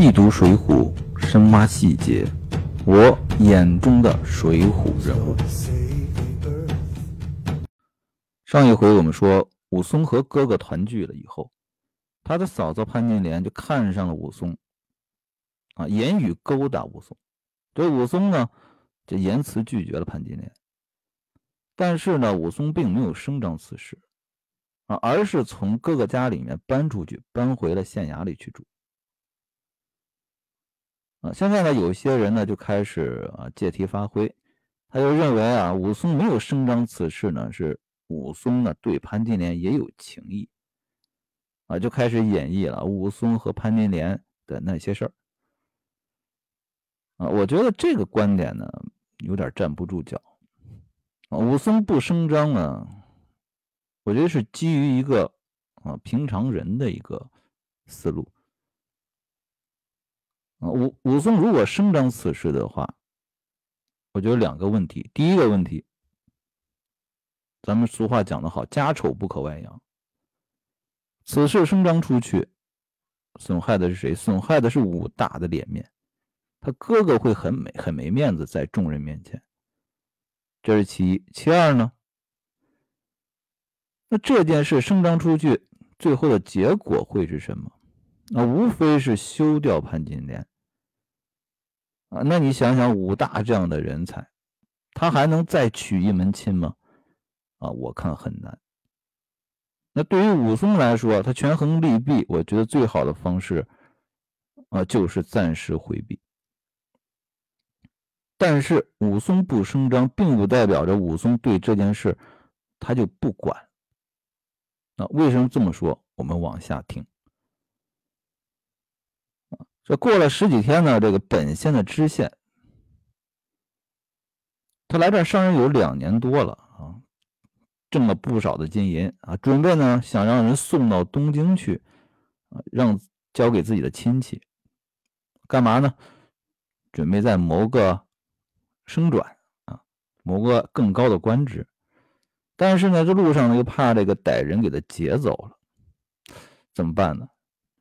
细读《水浒》，深挖细节，我眼中的水浒人物。上一回我们说，武松和哥哥团聚了以后，他的嫂嫂潘金莲就看上了武松，啊，言语勾搭武松。这武松呢，就言辞拒绝了潘金莲。但是呢，武松并没有声张此事，啊，而是从哥哥家里面搬出去，搬回了县衙里去住。啊，现在呢，有些人呢就开始啊借题发挥，他就认为啊，武松没有声张此事呢，是武松呢对潘金莲也有情意，啊，就开始演绎了武松和潘金莲的那些事儿。啊，我觉得这个观点呢有点站不住脚。武松不声张呢，我觉得是基于一个啊平常人的一个思路。啊，武武松如果声张此事的话，我觉得两个问题。第一个问题，咱们俗话讲得好，“家丑不可外扬”。此事声张出去，损害的是谁？损害的是武大的脸面，他哥哥会很没很没面子在众人面前。这是其一。其二呢，那这件事声张出去，最后的结果会是什么？那无非是休掉潘金莲啊！那你想想，武大这样的人才，他还能再娶一门亲吗？啊，我看很难。那对于武松来说，他权衡利弊，我觉得最好的方式啊，就是暂时回避。但是武松不声张，并不代表着武松对这件事他就不管。那为什么这么说？我们往下听。这过了十几天呢，这个本县的知县，他来这儿上任有两年多了啊，挣了不少的金银啊，准备呢想让人送到东京去啊，让交给自己的亲戚，干嘛呢？准备再谋个升转啊，谋个更高的官职。但是呢，这路上呢又怕这个歹人给他劫走了，怎么办呢？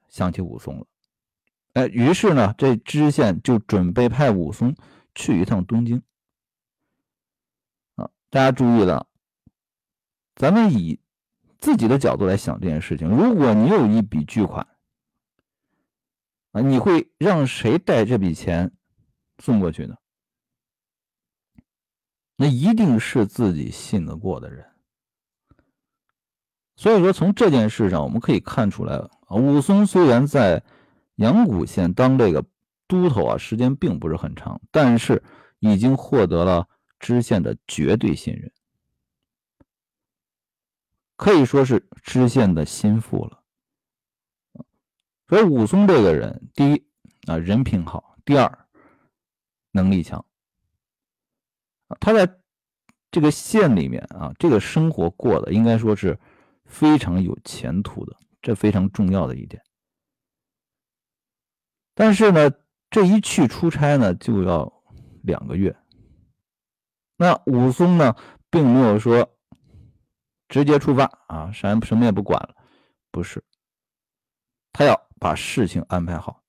想起武松了。哎，于是呢，这知县就准备派武松去一趟东京。啊，大家注意了，咱们以自己的角度来想这件事情：如果你有一笔巨款，啊，你会让谁带这笔钱送过去呢？那一定是自己信得过的人。所以说，从这件事上我们可以看出来，啊，武松虽然在。阳谷县当这个都头啊，时间并不是很长，但是已经获得了知县的绝对信任，可以说是知县的心腹了。所以武松这个人，第一啊人品好，第二能力强。他在这个县里面啊，这个生活过的应该说是非常有前途的，这非常重要的一点。但是呢，这一去出差呢，就要两个月。那武松呢，并没有说直接出发啊，什什么也不管了，不是，他要把事情安排好。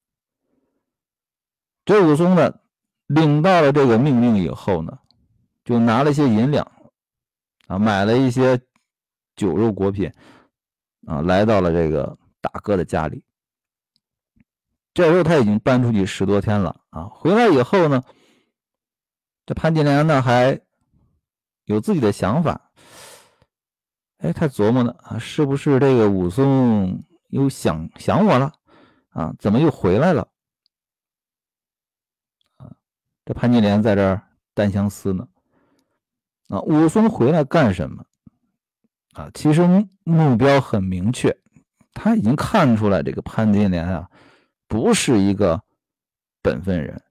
这武松呢，领到了这个命令以后呢，就拿了一些银两啊，买了一些酒肉果品啊，来到了这个大哥的家里。这时候他已经搬出去十多天了啊！回来以后呢，这潘金莲呢还有自己的想法。哎，他琢磨呢啊，是不是这个武松又想想我了啊？怎么又回来了？啊，这潘金莲在这单相思呢。啊，武松回来干什么？啊，其实目标很明确，他已经看出来这个潘金莲啊。不是一个本分人，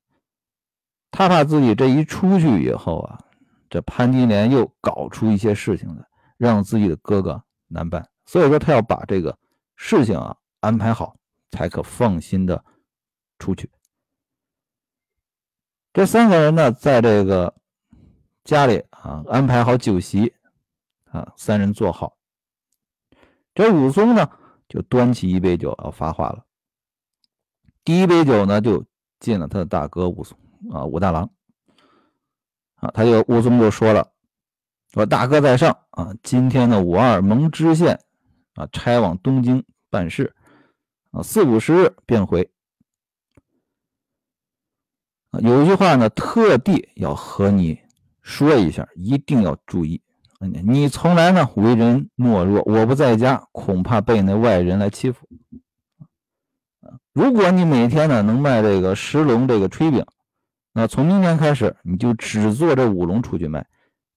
他怕自己这一出去以后啊，这潘金莲又搞出一些事情来，让自己的哥哥难办。所以说，他要把这个事情啊安排好，才可放心的出去。这三个人呢，在这个家里啊安排好酒席啊，三人坐好。这武松呢，就端起一杯酒要发话了。第一杯酒呢，就敬了他的大哥武松啊，武大郎啊，他就武松就说了，说大哥在上啊，今天呢，我二蒙知县啊差往东京办事啊，四五十日便回。有一句话呢，特地要和你说一下，一定要注意。你从来呢为人懦弱，我不在家，恐怕被那外人来欺负。如果你每天呢能卖这个十笼这个炊饼，那从明天开始你就只做这五笼出去卖，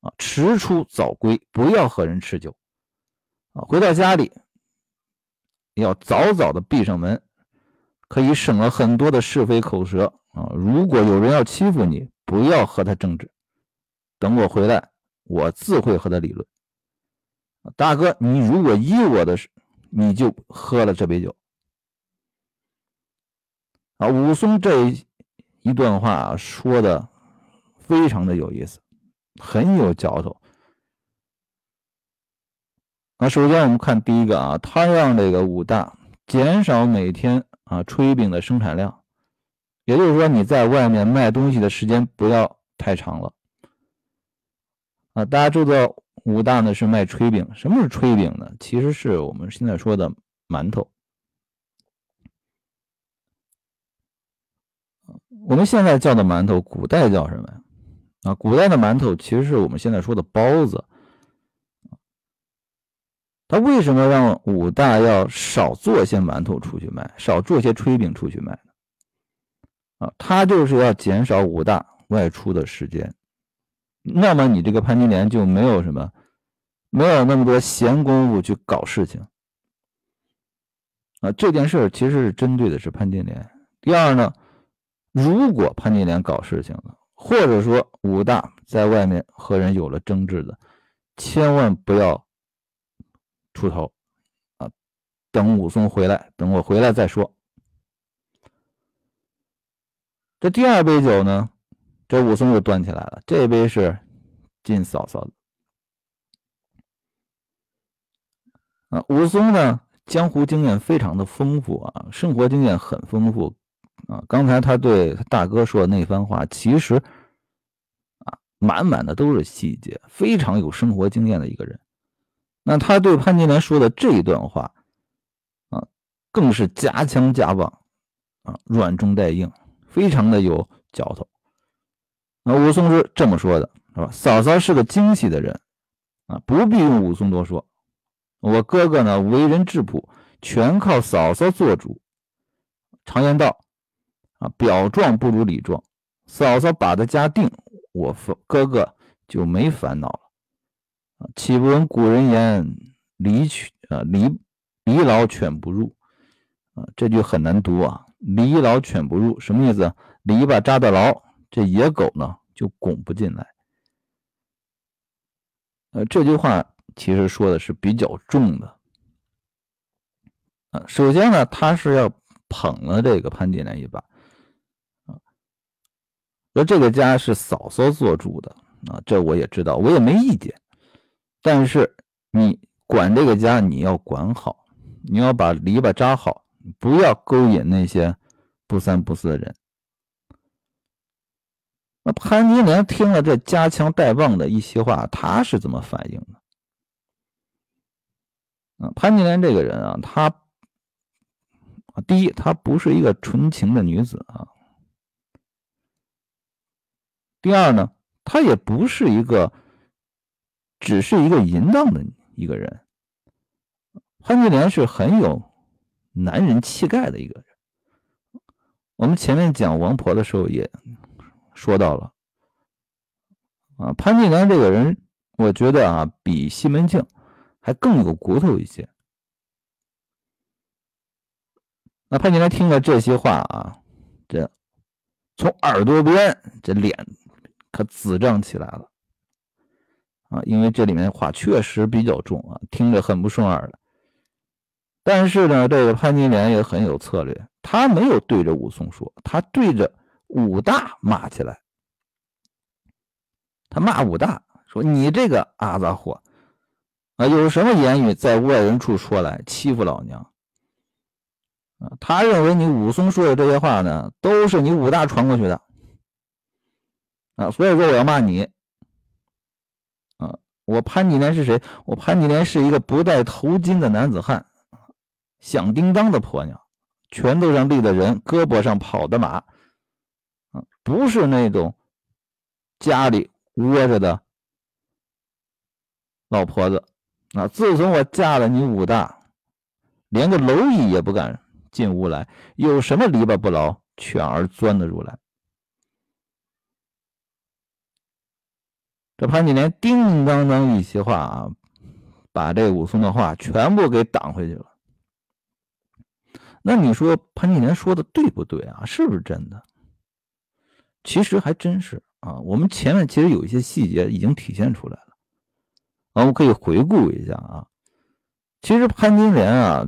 啊，迟出早归，不要和人吃酒，啊，回到家里要早早的闭上门，可以省了很多的是非口舌啊。如果有人要欺负你，不要和他争执，等我回来，我自会和他理论。大哥，你如果依我的，你就喝了这杯酒。啊，武松这一一段话说的非常的有意思，很有嚼头。那首先我们看第一个啊，他让这个武大减少每天啊炊饼的生产量，也就是说你在外面卖东西的时间不要太长了。啊，大家知道武大呢是卖炊饼，什么是炊饼呢？其实是我们现在说的馒头。我们现在叫的馒头，古代叫什么呀？啊，古代的馒头其实是我们现在说的包子。他为什么让武大要少做些馒头出去卖，少做些炊饼出去卖呢？啊，他就是要减少武大外出的时间。那么你这个潘金莲就没有什么，没有那么多闲工夫去搞事情。啊，这件事其实是针对的是潘金莲。第二呢？如果潘金莲搞事情了，或者说武大在外面和人有了争执的，千万不要出头啊！等武松回来，等我回来再说。这第二杯酒呢，这武松又端起来了，这杯是敬嫂嫂的啊。武松呢，江湖经验非常的丰富啊，生活经验很丰富。啊，刚才他对他大哥说的那番话，其实啊，满满的都是细节，非常有生活经验的一个人。那他对潘金莲说的这一段话，啊，更是夹枪夹棒，啊，软中带硬，非常的有嚼头。那武松是这么说的，是吧？嫂嫂是个精细的人，啊，不必用武松多说。我哥哥呢，为人质朴，全靠嫂嫂做主。常言道。啊，表状不如里状，嫂嫂把的家定，我哥哥就没烦恼了。岂不闻古人言，离犬啊离离牢犬不入啊？这句很难读啊，离牢犬不入什么意思？篱笆扎的牢，这野狗呢就拱不进来。呃，这句话其实说的是比较重的。啊，首先呢，他是要捧了这个潘金莲一把。说这个家是嫂嫂做主的啊，这我也知道，我也没意见。但是你管这个家，你要管好，你要把篱笆扎好，不要勾引那些不三不四的人。那潘金莲听了这夹枪带棒的一席话，他是怎么反应的？啊，潘金莲这个人啊，她第一，她不是一个纯情的女子啊。第二呢，他也不是一个，只是一个淫荡的一个人。潘金莲是很有男人气概的一个人。我们前面讲王婆的时候也说到了，啊，潘金莲这个人，我觉得啊，比西门庆还更有骨头一些。那潘金莲听了这些话啊，这从耳朵边这脸。可紫胀起来了啊！因为这里面话确实比较重啊，听着很不顺耳的。但是呢，这个潘金莲也很有策略，他没有对着武松说，他对着武大骂起来。他骂武大说：“你这个阿杂货啊，有什么言语在外人处说来欺负老娘啊，他认为你武松说的这些话呢，都是你武大传过去的啊，所以说我要骂你啊！我潘金莲是谁？我潘金莲是一个不戴头巾的男子汉，响叮当的婆娘，拳头上立的人，胳膊上跑的马啊，不是那种家里窝着的老婆子啊！自从我嫁了你武大，连个蝼蚁也不敢。进屋来，有什么篱笆不牢，犬儿钻得入来。这潘金莲叮叮当当一席话啊，把这武松的话全部给挡回去了。那你说潘金莲说的对不对啊？是不是真的？其实还真是啊。我们前面其实有一些细节已经体现出来了，我们可以回顾一下啊。其实潘金莲啊。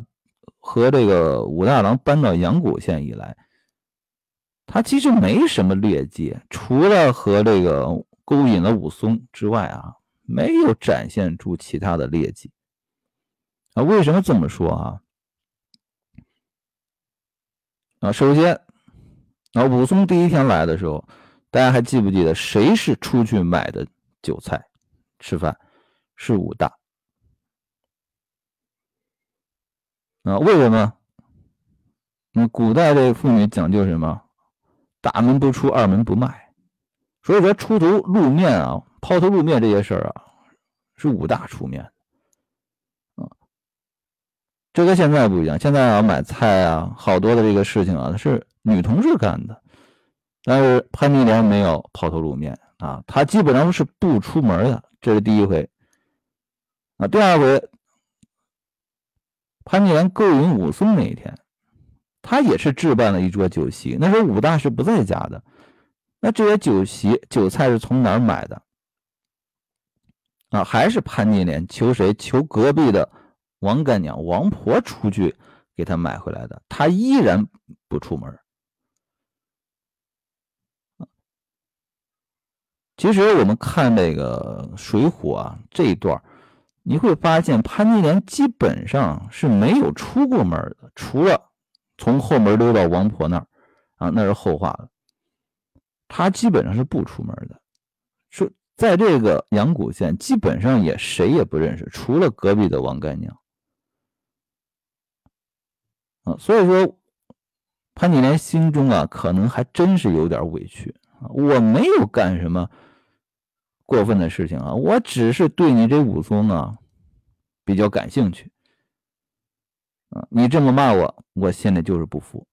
和这个武大郎搬到阳谷县以来，他其实没什么劣迹，除了和这个勾引了武松之外啊，没有展现出其他的劣迹。啊，为什么这么说啊？啊，首先，啊，武松第一天来的时候，大家还记不记得谁是出去买的酒菜吃饭？是武大。啊，为什么？那古代这妇女讲究什么？大门不出，二门不迈。所以说，出头露面啊，抛头露面这些事儿啊，是武大出面。啊，这跟现在不一样。现在啊，买菜啊，好多的这个事情啊，是女同事干的。但是潘金莲没有抛头露面啊，她基本上是不出门的。这是第一回。啊，第二回。潘金莲勾引武松那一天，他也是置办了一桌酒席。那时候武大是不在家的，那这些酒席酒菜是从哪儿买的？啊，还是潘金莲求谁？求隔壁的王干娘、王婆出去给他买回来的。他依然不出门。其实我们看这个《水浒》啊这一段你会发现潘金莲基本上是没有出过门的，除了从后门溜到王婆那儿啊，那是后话了。他基本上是不出门的，说在这个阳谷县基本上也谁也不认识，除了隔壁的王干娘啊。所以说，潘金莲心中啊，可能还真是有点委屈啊。我没有干什么。过分的事情啊！我只是对你这武松啊比较感兴趣啊！你这么骂我，我心里就是不服。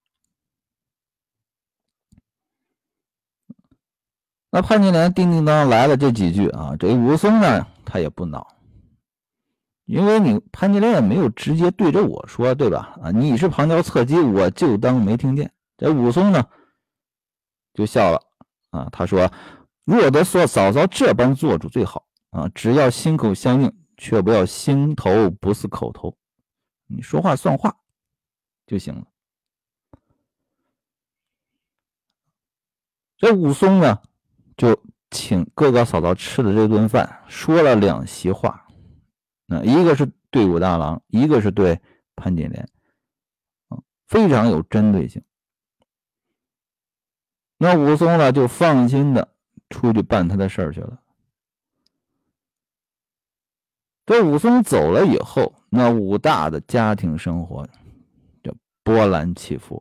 那潘金莲叮叮当来了这几句啊，这武松呢他也不恼，因为你潘金莲也没有直接对着我说，对吧？啊，你是旁敲侧击，我就当没听见。这武松呢就笑了啊，他说。若得说嫂嫂这般做主最好啊！只要心口相应，却不要心头不是口头，你说话算话就行了。这武松呢，就请哥哥嫂嫂吃的这顿饭，说了两席话，那一个是对武大郎，一个是对潘金莲，啊，非常有针对性。那武松呢，就放心的。出去办他的事儿去了。这武松走了以后，那武大的家庭生活就波澜起伏。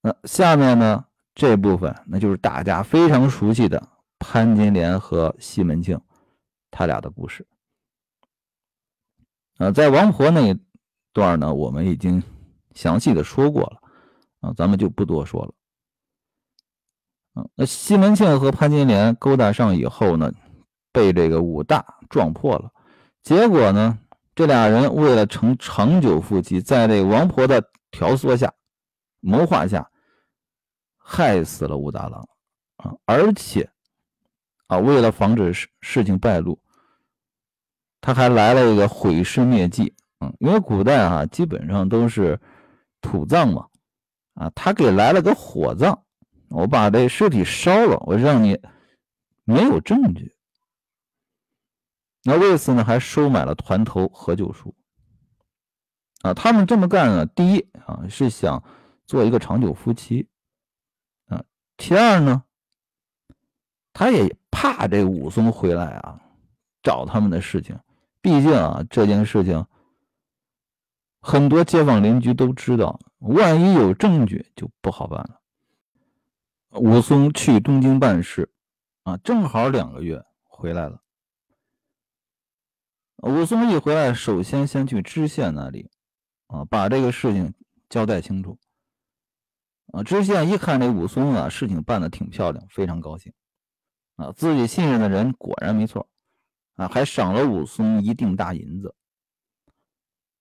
那下面呢这部分，那就是大家非常熟悉的潘金莲和西门庆他俩的故事。啊，在王婆那一段呢，我们已经详细的说过了，啊，咱们就不多说了。那西门庆和潘金莲勾搭上以后呢，被这个武大撞破了。结果呢，这俩人为了成长久夫妻，在这王婆的挑唆下、谋划下，害死了武大郎啊！而且啊，为了防止事事情败露，他还来了一个毁尸灭迹。嗯，因为古代啊，基本上都是土葬嘛，啊，他给来了个火葬。我把这尸体烧了，我让你没有证据。那为此呢，还收买了团头何九叔。啊，他们这么干呢，第一啊是想做一个长久夫妻，其二呢，他也怕这武松回来啊找他们的事情，毕竟啊这件事情很多街坊邻居都知道，万一有证据就不好办了。武松去东京办事，啊，正好两个月回来了。武松一回来，首先先去知县那里，啊，把这个事情交代清楚。啊，知县一看这武松啊，事情办得挺漂亮，非常高兴。啊，自己信任的人果然没错，啊，还赏了武松一锭大银子。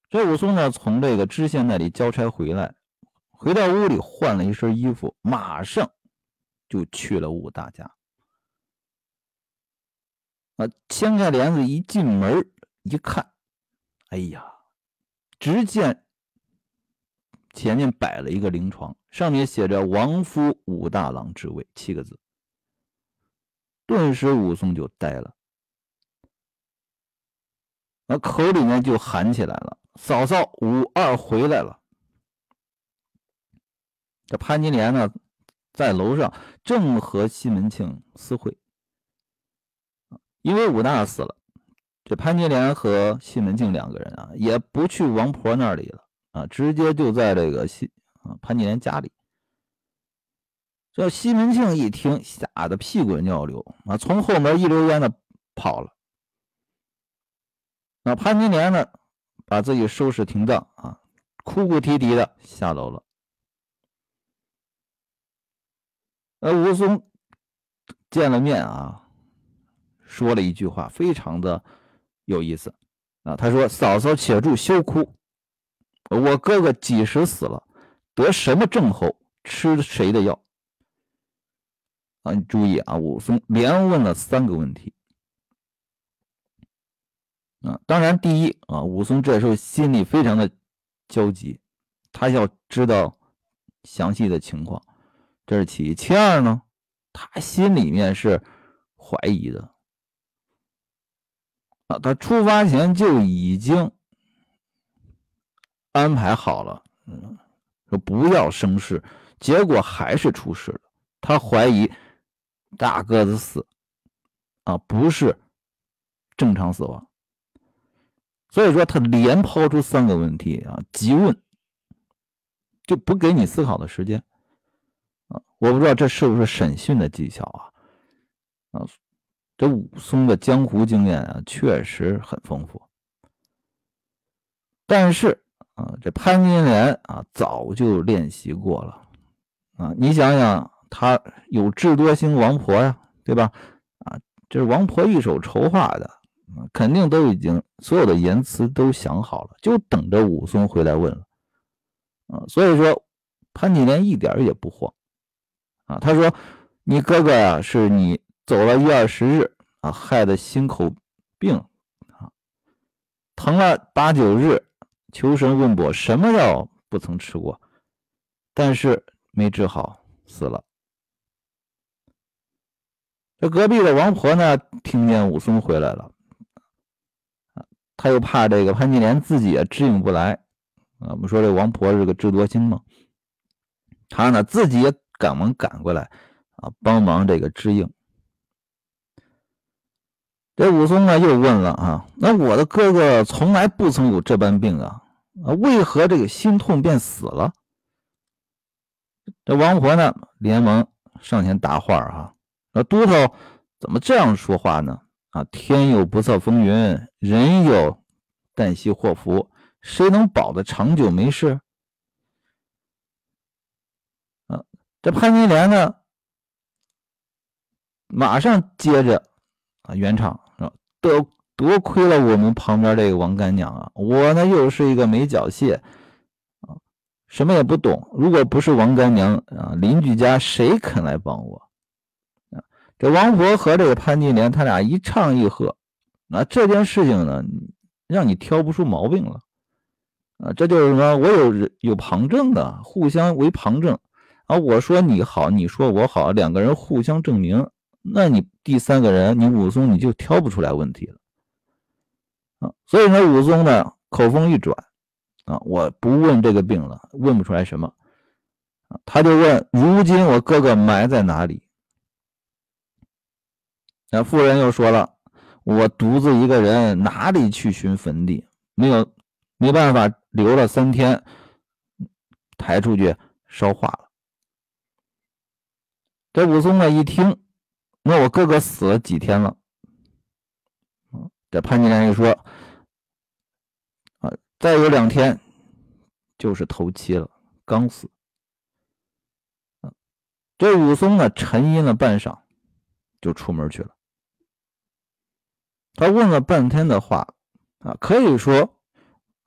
这武松呢，从这个知县那里交差回来，回到屋里换了一身衣服，马上就去了武大家。啊，掀开帘子一进门。一看，哎呀，只见前面摆了一个灵床，上面写着“王夫武大郎之位”七个字。顿时武松就呆了，那口里面就喊起来了：“嫂嫂，武二回来了！”这潘金莲呢，在楼上正和西门庆私会，因为武大死了。这潘金莲和西门庆两个人啊，也不去王婆那里了啊，直接就在这个西啊潘金莲家里。这西门庆一听，吓得屁滚尿流啊，从后门一溜烟的跑了。那潘金莲呢，把自己收拾停当啊，哭哭啼啼的下楼了。呃，武松见了面啊，说了一句话，非常的。有意思啊！他说：“嫂嫂且住，休哭。我哥哥几时死了？得什么症候？吃谁的药？”啊，你注意啊！武松连问了三个问题啊。当然，第一啊，武松这时候心里非常的焦急，他要知道详细的情况，这是其一。其二呢，他心里面是怀疑的。啊，他出发前就已经安排好了，嗯，说不要生事，结果还是出事了。他怀疑大个子死，啊，不是正常死亡，所以说他连抛出三个问题啊，急问，就不给你思考的时间，啊，我不知道这是不是审讯的技巧啊，啊。这武松的江湖经验啊，确实很丰富。但是啊，这潘金莲啊，早就练习过了啊。你想想，他有智多星王婆呀，对吧？啊，这是王婆一手筹划的，肯定都已经所有的言辞都想好了，就等着武松回来问了啊。所以说，潘金莲一点也不慌啊。他说：“你哥哥呀，是你。”走了一二十日啊，害得心口病啊，疼了八九日，求神问卜，什么药不曾吃过，但是没治好，死了。这隔壁的王婆呢，听见武松回来了，啊，他又怕这个潘金莲自己也支应不来啊。我们说这王婆是个智多星嘛，他呢自己也赶忙赶过来啊，帮忙这个支应。这武松呢又问了啊，那我的哥哥从来不曾有这般病啊，啊，为何这个心痛便死了？这王婆呢连忙上前答话哈，那都头怎么这样说话呢？啊，天有不测风云，人有旦夕祸福，谁能保得长久没事？啊，这潘金莲呢马上接着啊圆场。多多亏了我们旁边这个王干娘啊！我呢又是一个没脚蟹啊，什么也不懂。如果不是王干娘啊，邻居家谁肯来帮我啊？这王婆和这个潘金莲，他俩一唱一和，那这件事情呢，让你挑不出毛病了啊！这就是什么？我有人有旁证的，互相为旁证啊！我说你好，你说我好，两个人互相证明。那你第三个人，你武松你就挑不出来问题了啊！所以说，武松呢口风一转啊，我不问这个病了，问不出来什么。他就问：如今我哥哥埋在哪里？那妇人又说了：我独自一个人，哪里去寻坟地？没有，没办法，留了三天，抬出去烧化了。这武松呢一听，那我哥哥死了几天了？这潘金莲就说：啊，再有两天就是头七了，刚死。这武松呢沉吟了半晌，就出门去了。他问了半天的话，啊，可以说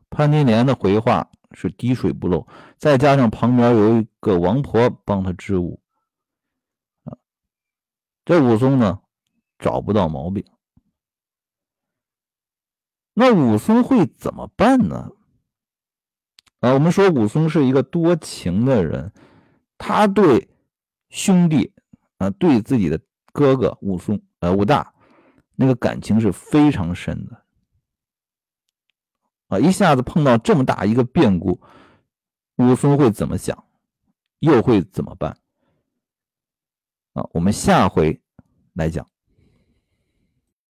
潘金莲的回话是滴水不漏，再加上旁边有一个王婆帮他支吾，啊，这武松呢找不到毛病。那武松会怎么办呢？啊，我们说武松是一个多情的人，他对。兄弟啊，对自己的哥哥武松，呃，武大，那个感情是非常深的啊！一下子碰到这么大一个变故，武松会怎么想？又会怎么办？啊，我们下回来讲。